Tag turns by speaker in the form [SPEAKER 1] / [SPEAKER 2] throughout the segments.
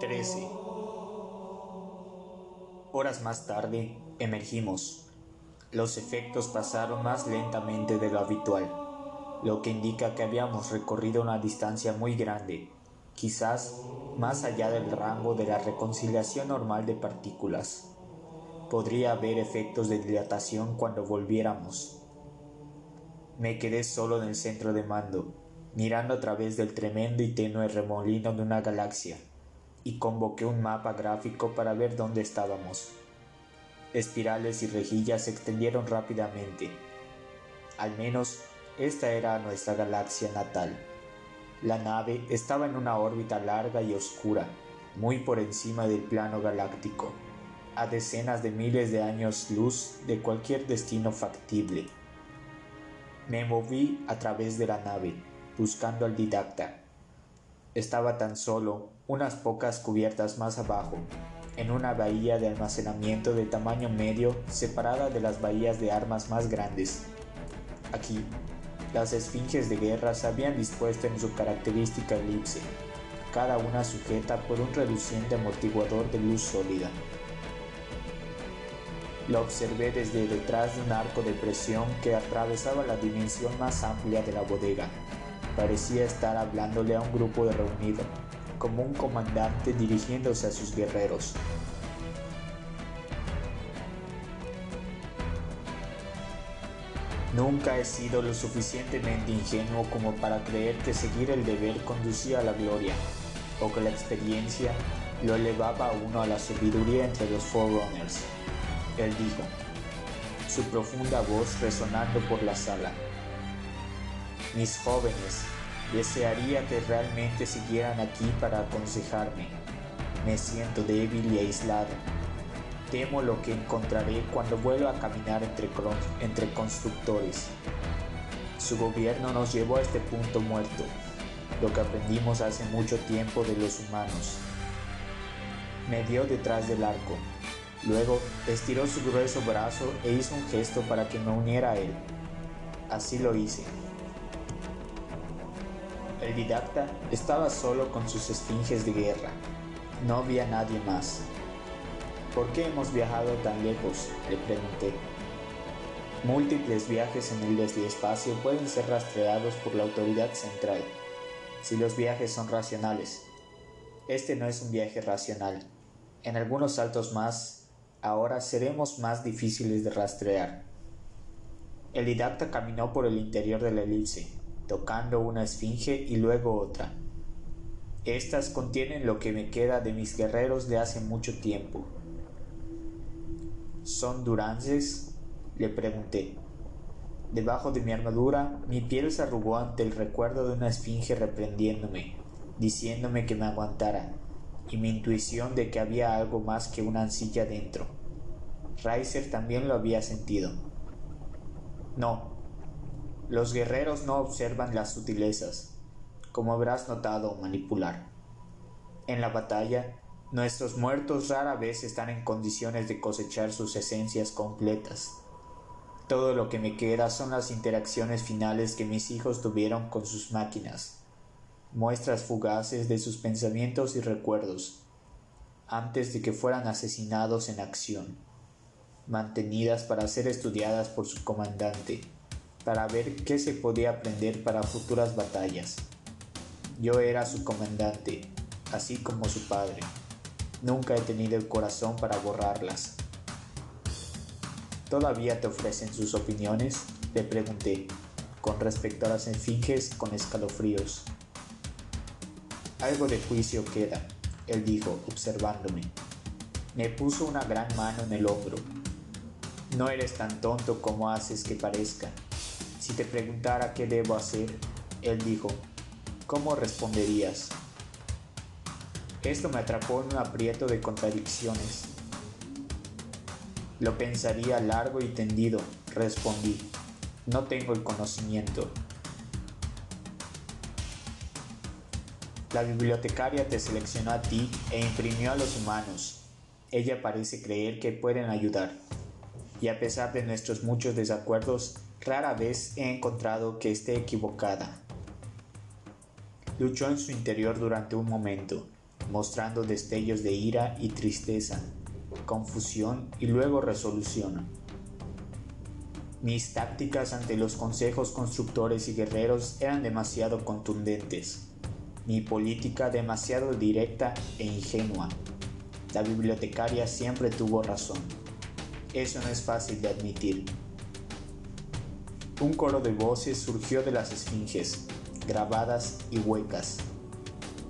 [SPEAKER 1] 13. Horas más tarde, emergimos. Los efectos pasaron más lentamente de lo habitual, lo que indica que habíamos recorrido una distancia muy grande, quizás más allá del rango de la reconciliación normal de partículas. Podría haber efectos de dilatación cuando volviéramos. Me quedé solo en el centro de mando, mirando a través del tremendo y tenue remolino de una galaxia, y convoqué un mapa gráfico para ver dónde estábamos. Espirales y rejillas se extendieron rápidamente. Al menos esta era nuestra galaxia natal. La nave estaba en una órbita larga y oscura, muy por encima del plano galáctico, a decenas de miles de años luz de cualquier destino factible. Me moví a través de la nave, buscando al didacta. Estaba tan solo unas pocas cubiertas más abajo, en una bahía de almacenamiento de tamaño medio separada de las bahías de armas más grandes. Aquí, las esfinges de guerra se habían dispuesto en su característica elipse, cada una sujeta por un reluciente amortiguador de luz sólida. Lo observé desde detrás de un arco de presión que atravesaba la dimensión más amplia de la bodega. Parecía estar hablándole a un grupo de reunido, como un comandante dirigiéndose a sus guerreros. Nunca he sido lo suficientemente ingenuo como para creer que seguir el deber conducía a la gloria, o que la experiencia lo elevaba a uno a la sabiduría entre los Forerunners. Él dijo, su profunda voz resonando por la sala. Mis jóvenes, Desearía que realmente siguieran aquí para aconsejarme. Me siento débil y aislado. Temo lo que encontraré cuando vuelva a caminar entre, constructores. Su gobierno nos llevó a este punto muerto, lo que aprendimos hace mucho tiempo de los humanos. Me dio detrás del arco. Luego estiró su grueso brazo e hizo un gesto para que me uniera a él. Así lo hice. El didacta estaba solo con sus esfinges de guerra. No había nadie más. ¿Por qué hemos viajado tan lejos? le pregunté. Múltiples viajes en el espacio pueden ser rastreados por la autoridad central, si los viajes son racionales. Este no es un viaje racional. En algunos saltos más, ahora seremos más difíciles de rastrear. El didacta caminó por el interior de la elipse, tocando una esfinge y luego otra. Estas contienen lo que me queda de mis guerreros de hace mucho tiempo. ¿Son durances? le pregunté. Debajo de mi armadura, mi piel se arrugó ante el recuerdo de una esfinge reprendiéndome, diciéndome que me aguantara, y mi intuición de que había algo más que una ansilla dentro. Riser también lo había sentido. No, los guerreros no observan las sutilezas, como habrás notado manipular. En la batalla, nuestros muertos rara vez están en condiciones de cosechar sus esencias completas. Todo lo que me queda son las interacciones finales que mis hijos tuvieron con sus máquinas, muestras fugaces de sus pensamientos y recuerdos, antes de que fueran asesinados en acción, mantenidas para ser estudiadas por su comandante para ver qué se podía aprender para futuras batallas. Yo era su comandante, así como su padre. Nunca he tenido el corazón para borrarlas. ¿Todavía te ofrecen sus opiniones? Le pregunté, con respecto a las esfinges con escalofríos. Algo de juicio queda, él dijo, observándome. Me puso una gran mano en el hombro. No eres tan tonto como haces que parezca. Si te preguntara qué debo hacer, él dijo, ¿cómo responderías? Esto me atrapó en un aprieto de contradicciones. Lo pensaría largo y tendido, respondí. No tengo el conocimiento. La bibliotecaria te seleccionó a ti e imprimió a los humanos. Ella parece creer que pueden ayudar. Y a pesar de nuestros muchos desacuerdos, Rara vez he encontrado que esté equivocada. Luchó en su interior durante un momento, mostrando destellos de ira y tristeza, confusión y luego resolución. Mis tácticas ante los consejos constructores y guerreros eran demasiado contundentes, mi política demasiado directa e ingenua. La bibliotecaria siempre tuvo razón. Eso no es fácil de admitir. Un coro de voces surgió de las esfinges, grabadas y huecas.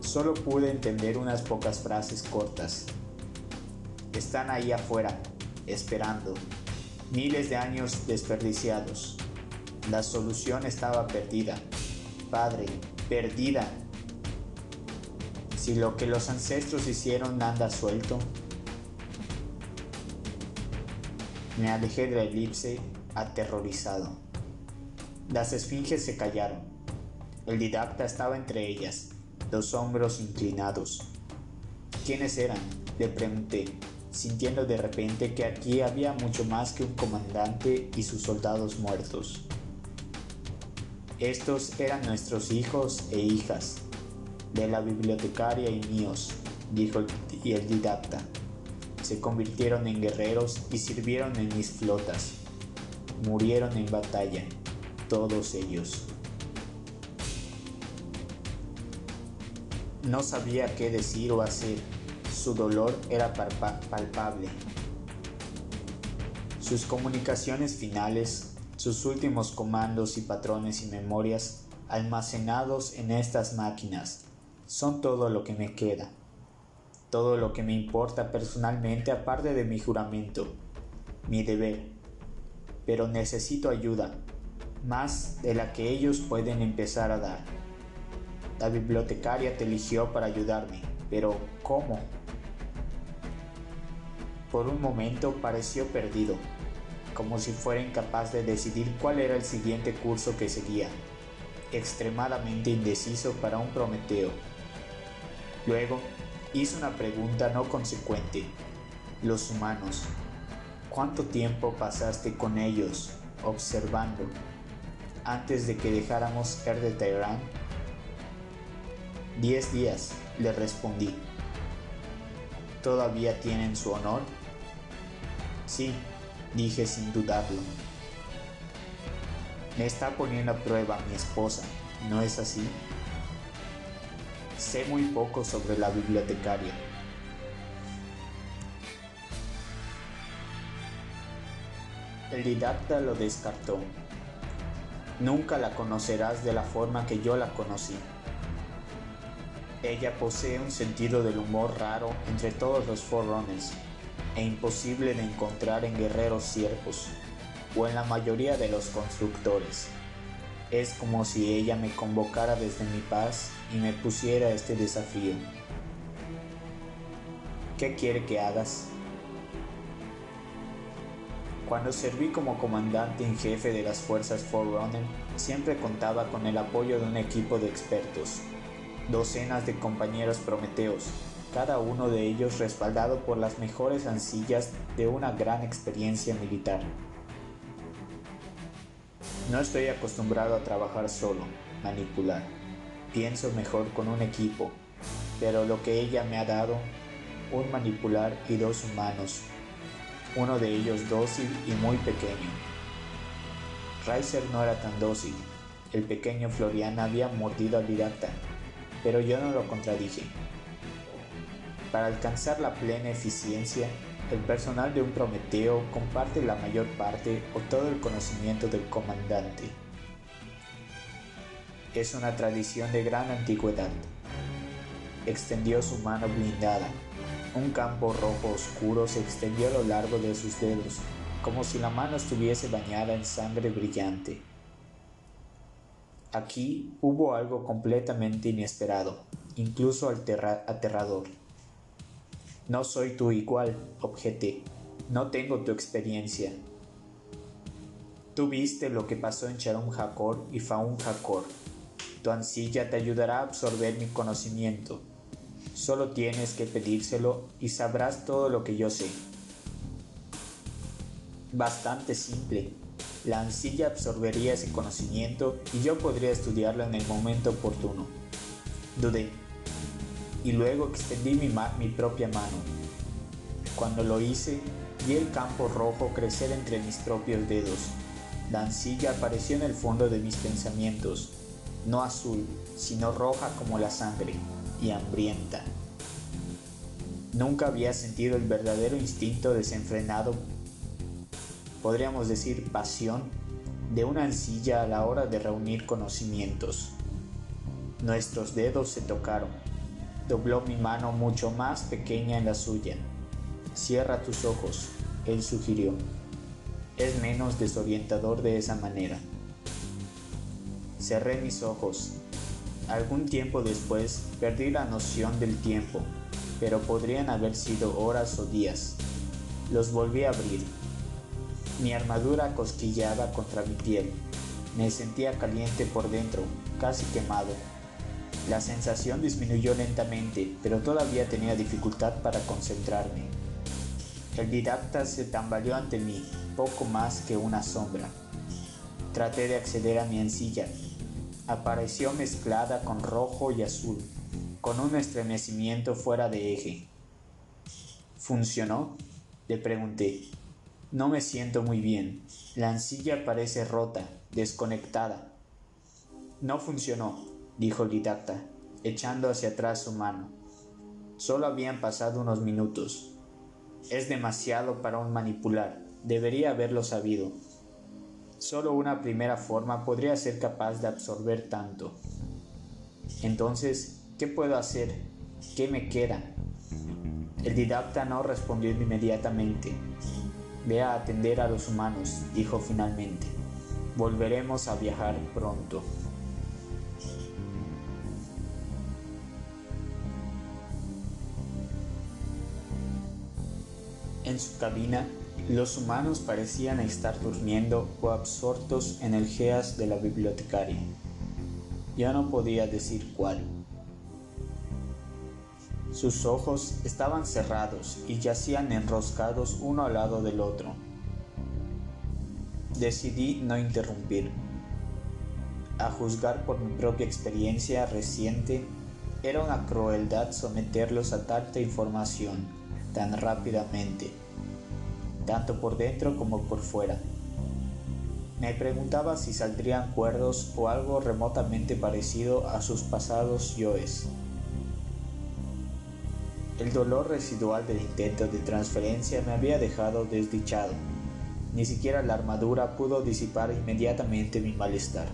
[SPEAKER 1] Solo pude entender unas pocas frases cortas. Están ahí afuera, esperando. Miles de años desperdiciados. La solución estaba perdida. Padre, perdida. Si lo que los ancestros hicieron anda suelto. Me alejé de la elipse aterrorizado. Las esfinges se callaron. El didacta estaba entre ellas, los hombros inclinados. ¿Quiénes eran? Le pregunté, sintiendo de repente que aquí había mucho más que un comandante y sus soldados muertos. Estos eran nuestros hijos e hijas, de la bibliotecaria y míos, dijo el, y didacta. Se convirtieron en guerreros y sirvieron en mis flotas. Murieron en batalla, todos ellos. No sabía qué decir o hacer. Su dolor era palpable. Sus comunicaciones finales, sus últimos comandos y patrones y memorias almacenados en estas máquinas son todo lo que me queda, todo lo que me importa personalmente aparte de mi juramento, mi deber. Pero necesito ayuda, más de la que ellos pueden empezar a dar. La bibliotecaria te eligió para ayudarme, pero ¿cómo? Por un momento pareció perdido, como si fuera incapaz de decidir cuál era el siguiente curso que seguía, extremadamente indeciso para un Prometeo. Luego hizo una pregunta no consecuente. Los humanos, ¿cuánto tiempo pasaste con ellos observando antes de que dejáramos Er de Teherán? Diez días, le respondí. ¿Todavía tienen su honor? Sí, dije sin dudarlo. Me está poniendo a prueba mi esposa, ¿no es así? Sé muy poco sobre la bibliotecaria. El didacta lo descartó. Nunca la conocerás de la forma que yo la conocí. Ella posee un sentido del humor raro entre todos los Forerunners e imposible de encontrar en guerreros ciervos o en la mayoría de los constructores. Es como si ella me convocara desde mi paz y me pusiera este desafío. ¿Qué quiere que hagas? Cuando serví como comandante en jefe de las fuerzas Forerunner, siempre contaba con el apoyo de un equipo de expertos docenas de compañeros prometeos, cada uno de ellos respaldado por las mejores ancillas de una gran experiencia militar. No estoy acostumbrado a trabajar solo, manipular. Pienso mejor con un equipo, pero lo que ella me ha dado, un manipular y dos humanos, uno de ellos dócil y muy pequeño. Reiser no era tan dócil, el pequeño Florian había mordido al didacta pero yo no lo contradije. Para alcanzar la plena eficiencia, el personal de un Prometeo comparte la mayor parte o todo el conocimiento del comandante. Es una tradición de gran antigüedad. Extendió su mano blindada. Un campo rojo oscuro se extendió a lo largo de sus dedos, como si la mano estuviese bañada en sangre brillante. Aquí hubo algo completamente inesperado, incluso aterrador. No soy tu igual, objeté. No tengo tu experiencia. Tú viste lo que pasó en Sharon Hakor y Faun Hakor. Tu ansilla te ayudará a absorber mi conocimiento. Solo tienes que pedírselo y sabrás todo lo que yo sé. Bastante simple, la ansilla absorbería ese conocimiento y yo podría estudiarlo en el momento oportuno. Dudé. y luego extendí mi, mi propia mano. Cuando lo hice, vi el campo rojo crecer entre mis propios dedos. La ansilla apareció en el fondo de mis pensamientos, no azul, sino roja como la sangre y hambrienta. Nunca había sentido el verdadero instinto desenfrenado, podríamos decir pasión, de una ansilla a la hora de reunir conocimientos. Nuestros dedos se tocaron. Dobló mi mano mucho más pequeña en la suya. Cierra tus ojos, él sugirió. Es menos desorientador de esa manera. Cerré mis ojos. Algún tiempo después perdí la noción del tiempo, pero podrían haber sido horas o días. Los volví a abrir. Mi armadura cosquillaba contra mi piel. Me sentía caliente por dentro, casi quemado. La sensación disminuyó lentamente, pero todavía tenía dificultad para concentrarme. El didacta se tambaleó ante mí, poco más que una sombra. Traté de acceder a mi encilla. Apareció mezclada con rojo y azul, con un estremecimiento fuera de eje. ¿Funcionó? Le pregunté. No me siento muy bien. La encilla parece rota, desconectada. No funcionó dijo el didacta, echando hacia atrás su mano. Solo habían pasado unos minutos. Es demasiado para un manipular. Debería haberlo sabido. Solo una primera forma podría ser capaz de absorber tanto. Entonces, ¿qué puedo hacer? ¿Qué me queda? El didacta no respondió inmediatamente. Ve a atender a los humanos, dijo finalmente. Volveremos a viajar pronto. En su cabina, los humanos parecían estar durmiendo o absortos en el geas de la bibliotecaria. Ya no podía decir cuál. Sus ojos estaban cerrados y yacían enroscados uno al lado del otro. Decidí no interrumpir. A juzgar por mi propia experiencia reciente, era una crueldad someterlos a tanta información tan rápidamente, tanto por dentro como por fuera. Me preguntaba si saldrían cuerdos o algo remotamente parecido a sus pasados yoes. El dolor residual del intento de transferencia me había dejado desdichado. Ni siquiera la armadura pudo disipar inmediatamente mi malestar.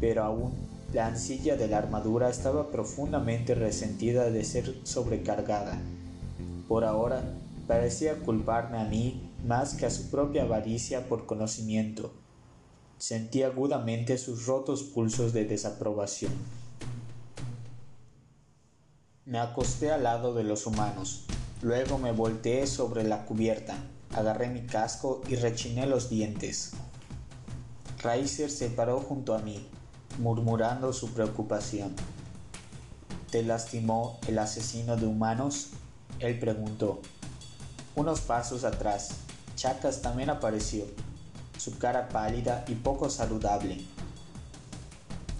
[SPEAKER 1] Pero aún la ansilla de la armadura estaba profundamente resentida de ser sobrecargada por ahora, parecía culparme a mí más que a su propia avaricia por conocimiento. Sentí agudamente sus rotos pulsos de desaprobación. Me acosté al lado de los humanos, luego me volteé sobre la cubierta, agarré mi casco y rechiné los dientes. Reiser se paró junto a mí, murmurando su preocupación. ¿Te lastimó el asesino de humanos? Él preguntó. Unos pasos atrás, Chacas también apareció, su cara pálida y poco saludable.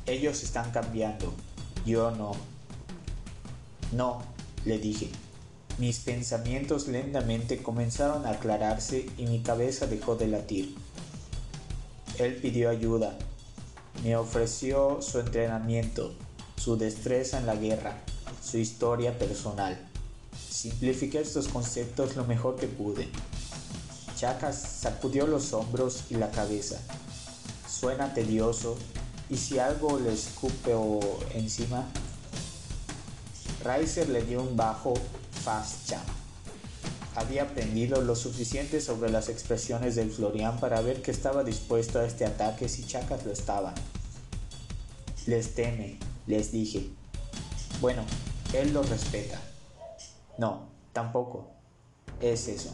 [SPEAKER 1] Ellos están cambiando, yo no. No, le dije. Mis pensamientos lentamente comenzaron a aclararse y mi cabeza dejó de latir. Él pidió ayuda. Me ofreció su entrenamiento, su destreza en la guerra, su historia personal. Simplifiqué estos conceptos lo mejor que pude. Chacas sacudió los hombros y la cabeza. Suena tedioso, y si algo le escupe encima. Riser le dio un bajo fast jump. Había aprendido lo suficiente sobre las expresiones del Florian para ver que estaba dispuesto a este ataque si Chacas lo estaba. Les teme, les dije. Bueno, él lo respeta. No, tampoco. Es eso.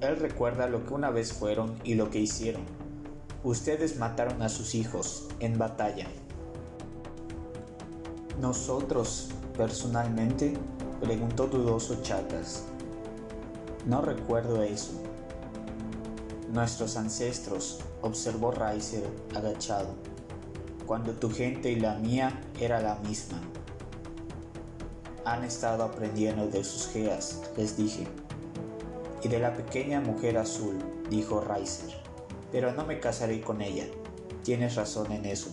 [SPEAKER 1] Él recuerda lo que una vez fueron y lo que hicieron. Ustedes mataron a sus hijos en batalla. Nosotros, personalmente, preguntó dudoso Chatas. No recuerdo eso. Nuestros ancestros, observó Riser agachado, cuando tu gente y la mía era la misma. Han estado aprendiendo de sus geas, les dije. Y de la pequeña mujer azul, dijo Riser. Pero no me casaré con ella. Tienes razón en eso.